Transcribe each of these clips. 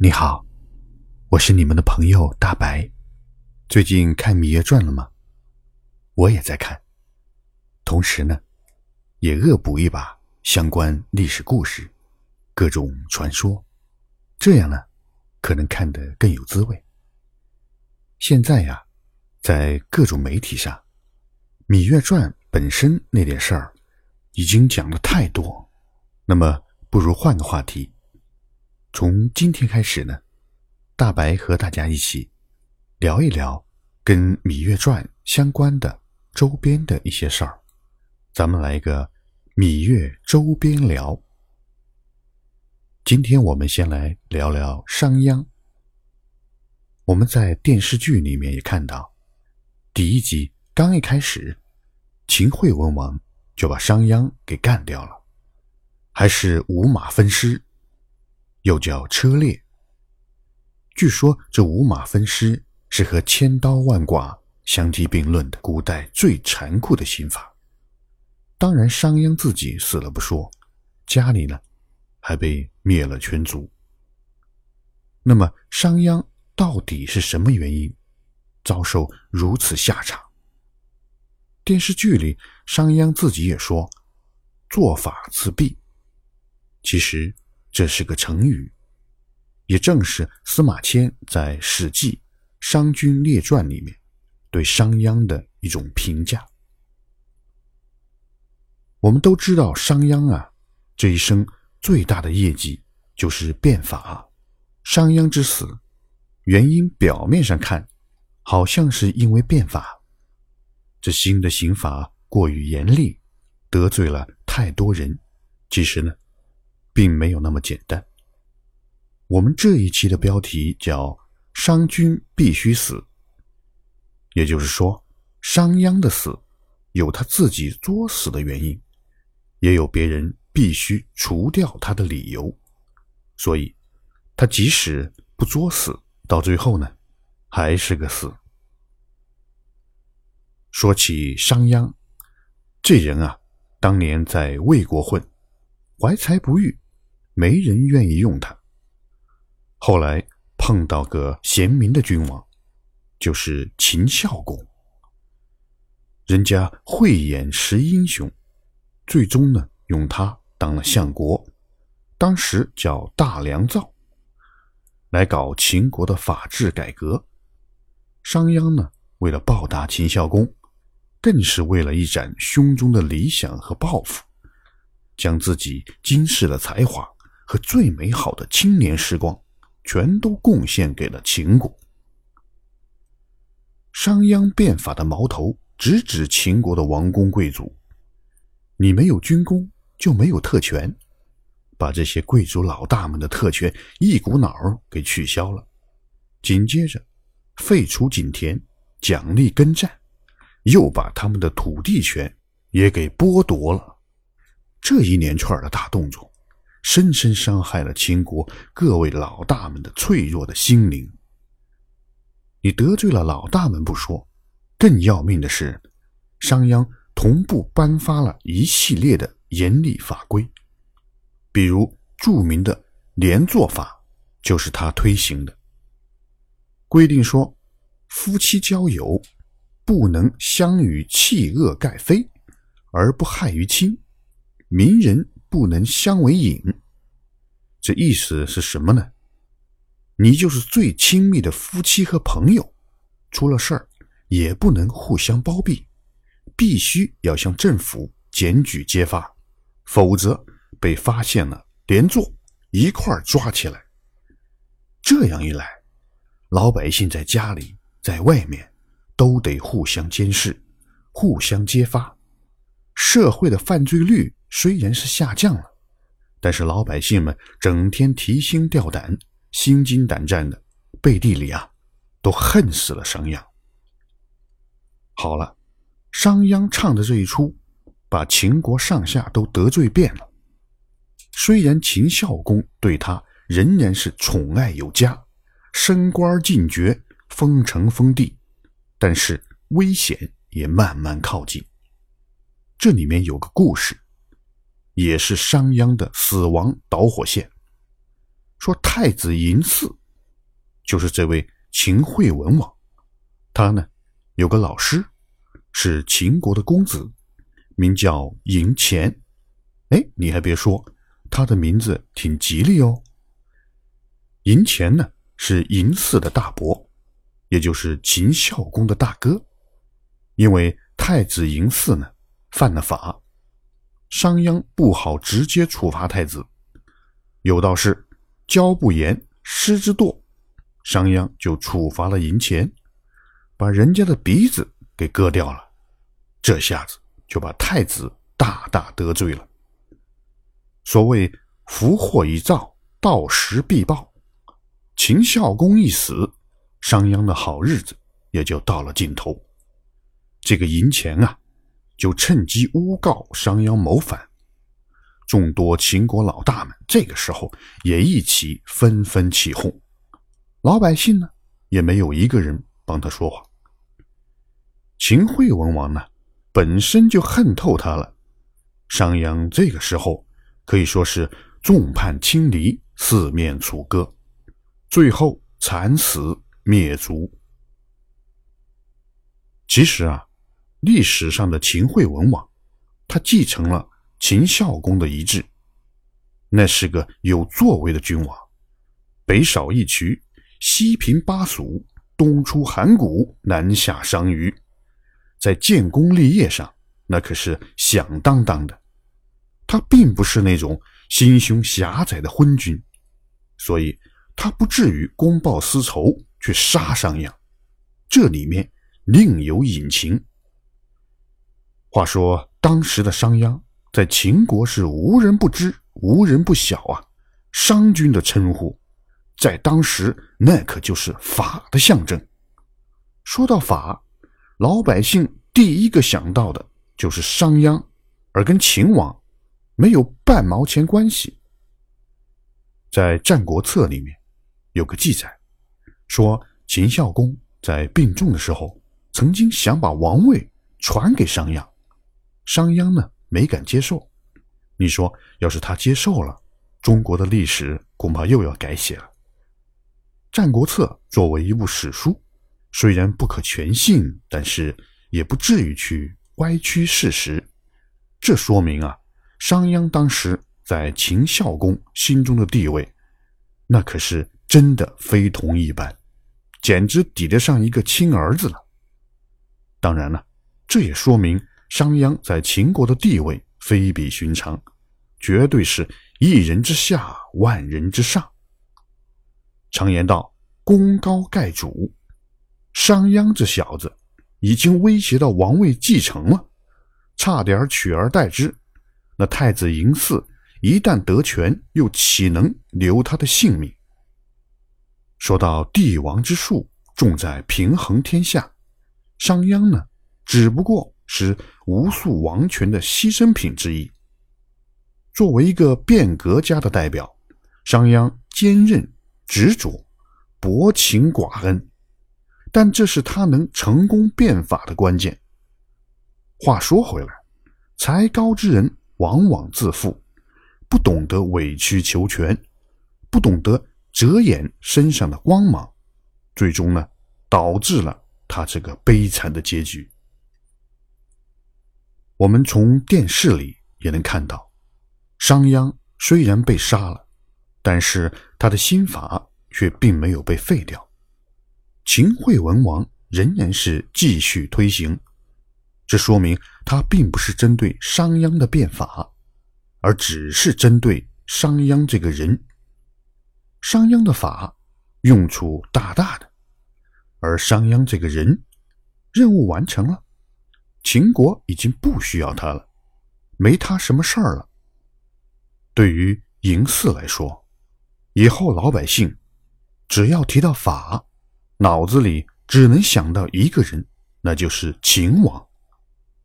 你好，我是你们的朋友大白。最近看《芈月传》了吗？我也在看，同时呢，也恶补一把相关历史故事、各种传说，这样呢，可能看得更有滋味。现在呀，在各种媒体上，《芈月传》本身那点事儿已经讲的太多，那么不如换个话题。从今天开始呢，大白和大家一起聊一聊跟《芈月传》相关的周边的一些事儿。咱们来一个芈月周边聊。今天我们先来聊聊商鞅。我们在电视剧里面也看到，第一集刚一开始，秦惠文王就把商鞅给干掉了，还是五马分尸。又叫车裂。据说这五马分尸是和千刀万剐相提并论的古代最残酷的刑法。当然，商鞅自己死了不说，家里呢还被灭了全族。那么，商鞅到底是什么原因遭受如此下场？电视剧里，商鞅自己也说：“做法自毙。”其实。这是个成语，也正是司马迁在《史记·商君列传》里面对商鞅的一种评价。我们都知道，商鞅啊，这一生最大的业绩就是变法。商鞅之死，原因表面上看，好像是因为变法，这新的刑法过于严厉，得罪了太多人。其实呢？并没有那么简单。我们这一期的标题叫“商君必须死”，也就是说，商鞅的死有他自己作死的原因，也有别人必须除掉他的理由。所以，他即使不作死，到最后呢，还是个死。说起商鞅，这人啊，当年在魏国混，怀才不遇。没人愿意用他。后来碰到个贤明的君王，就是秦孝公。人家慧眼识英雄，最终呢用他当了相国，当时叫大良造，来搞秦国的法制改革。商鞅呢为了报答秦孝公，更是为了一展胸中的理想和抱负，将自己惊世的才华。和最美好的青年时光，全都贡献给了秦国。商鞅变法的矛头直指秦国的王公贵族，你没有军功就没有特权，把这些贵族老大们的特权一股脑儿给取消了。紧接着，废除井田，奖励耕战，又把他们的土地权也给剥夺了。这一连串的大动作。深深伤害了秦国各位老大们的脆弱的心灵。你得罪了老大们不说，更要命的是，商鞅同步颁发了一系列的严厉法规，比如著名的连坐法就是他推行的。规定说，夫妻交友不能相与弃恶盖非而不害于亲，民人。不能相为隐，这意思是什么呢？你就是最亲密的夫妻和朋友，出了事儿也不能互相包庇，必须要向政府检举揭发，否则被发现了连坐一块儿抓起来。这样一来，老百姓在家里在外面都得互相监视，互相揭发，社会的犯罪率。虽然是下降了，但是老百姓们整天提心吊胆、心惊胆战的，背地里啊，都恨死了商鞅。好了，商鞅唱的这一出，把秦国上下都得罪遍了。虽然秦孝公对他仍然是宠爱有加，升官进爵、封城封地，但是危险也慢慢靠近。这里面有个故事。也是商鞅的死亡导火线。说太子嬴驷就是这位秦惠文王，他呢有个老师是秦国的公子，名叫嬴虔。哎，你还别说，他的名字挺吉利哦。嬴虔呢是嬴驷的大伯，也就是秦孝公的大哥。因为太子嬴驷呢犯了法，商鞅不好直接处罚太子，有道是教不严，师之惰。商鞅就处罚了嬴虔，把人家的鼻子给割掉了。这下子就把太子大大得罪了。所谓福祸已造，到时必报。秦孝公一死，商鞅的好日子也就到了尽头。这个嬴虔啊，就趁机诬告商鞅谋反。众多秦国老大们这个时候也一起纷纷起哄。老百姓呢，也没有一个人帮他说话。秦惠文王呢，本身就恨透他了。商鞅这个时候可以说是众叛亲离，四面楚歌，最后惨死灭族。其实啊，历史上的秦惠文王，他继承了秦孝公的遗志，那是个有作为的君王，北扫一渠。西平巴蜀，东出函谷，南下商於，在建功立业上，那可是响当当的。他并不是那种心胸狭窄的昏君，所以他不至于公报私仇去杀商鞅。这里面另有隐情。话说当时的商鞅在秦国是无人不知、无人不晓啊，商君的称呼。在当时，那可就是法的象征。说到法，老百姓第一个想到的就是商鞅，而跟秦王没有半毛钱关系。在《战国策》里面有个记载，说秦孝公在病重的时候，曾经想把王位传给商鞅，商鞅呢没敢接受。你说，要是他接受了，中国的历史恐怕又要改写了。《战国策》作为一部史书，虽然不可全信，但是也不至于去歪曲事实。这说明啊，商鞅当时在秦孝公心中的地位，那可是真的非同一般，简直抵得上一个亲儿子了。当然了，这也说明商鞅在秦国的地位非比寻常，绝对是一人之下，万人之上。常言道：“功高盖主。”商鞅这小子已经威胁到王位继承了，差点取而代之。那太子嬴驷一旦得权，又岂能留他的性命？说到帝王之术，重在平衡天下。商鞅呢，只不过是无数王权的牺牲品之一。作为一个变革家的代表，商鞅坚韧。执着、薄情寡恩，但这是他能成功变法的关键。话说回来，才高之人往往自负，不懂得委曲求全，不懂得遮掩身上的光芒，最终呢，导致了他这个悲惨的结局。我们从电视里也能看到，商鞅虽然被杀了。但是他的新法却并没有被废掉，秦惠文王仍然是继续推行，这说明他并不是针对商鞅的变法，而只是针对商鞅这个人。商鞅的法用处大大的，而商鞅这个人任务完成了，秦国已经不需要他了，没他什么事儿了。对于嬴驷来说，以后老百姓只要提到法，脑子里只能想到一个人，那就是秦王。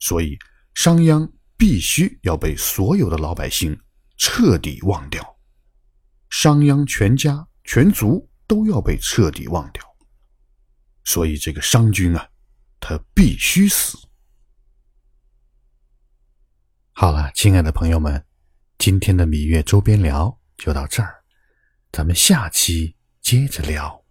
所以商鞅必须要被所有的老百姓彻底忘掉，商鞅全家全族都要被彻底忘掉。所以这个商君啊，他必须死。好了，亲爱的朋友们，今天的芈月周边聊就到这儿。咱们下期接着聊。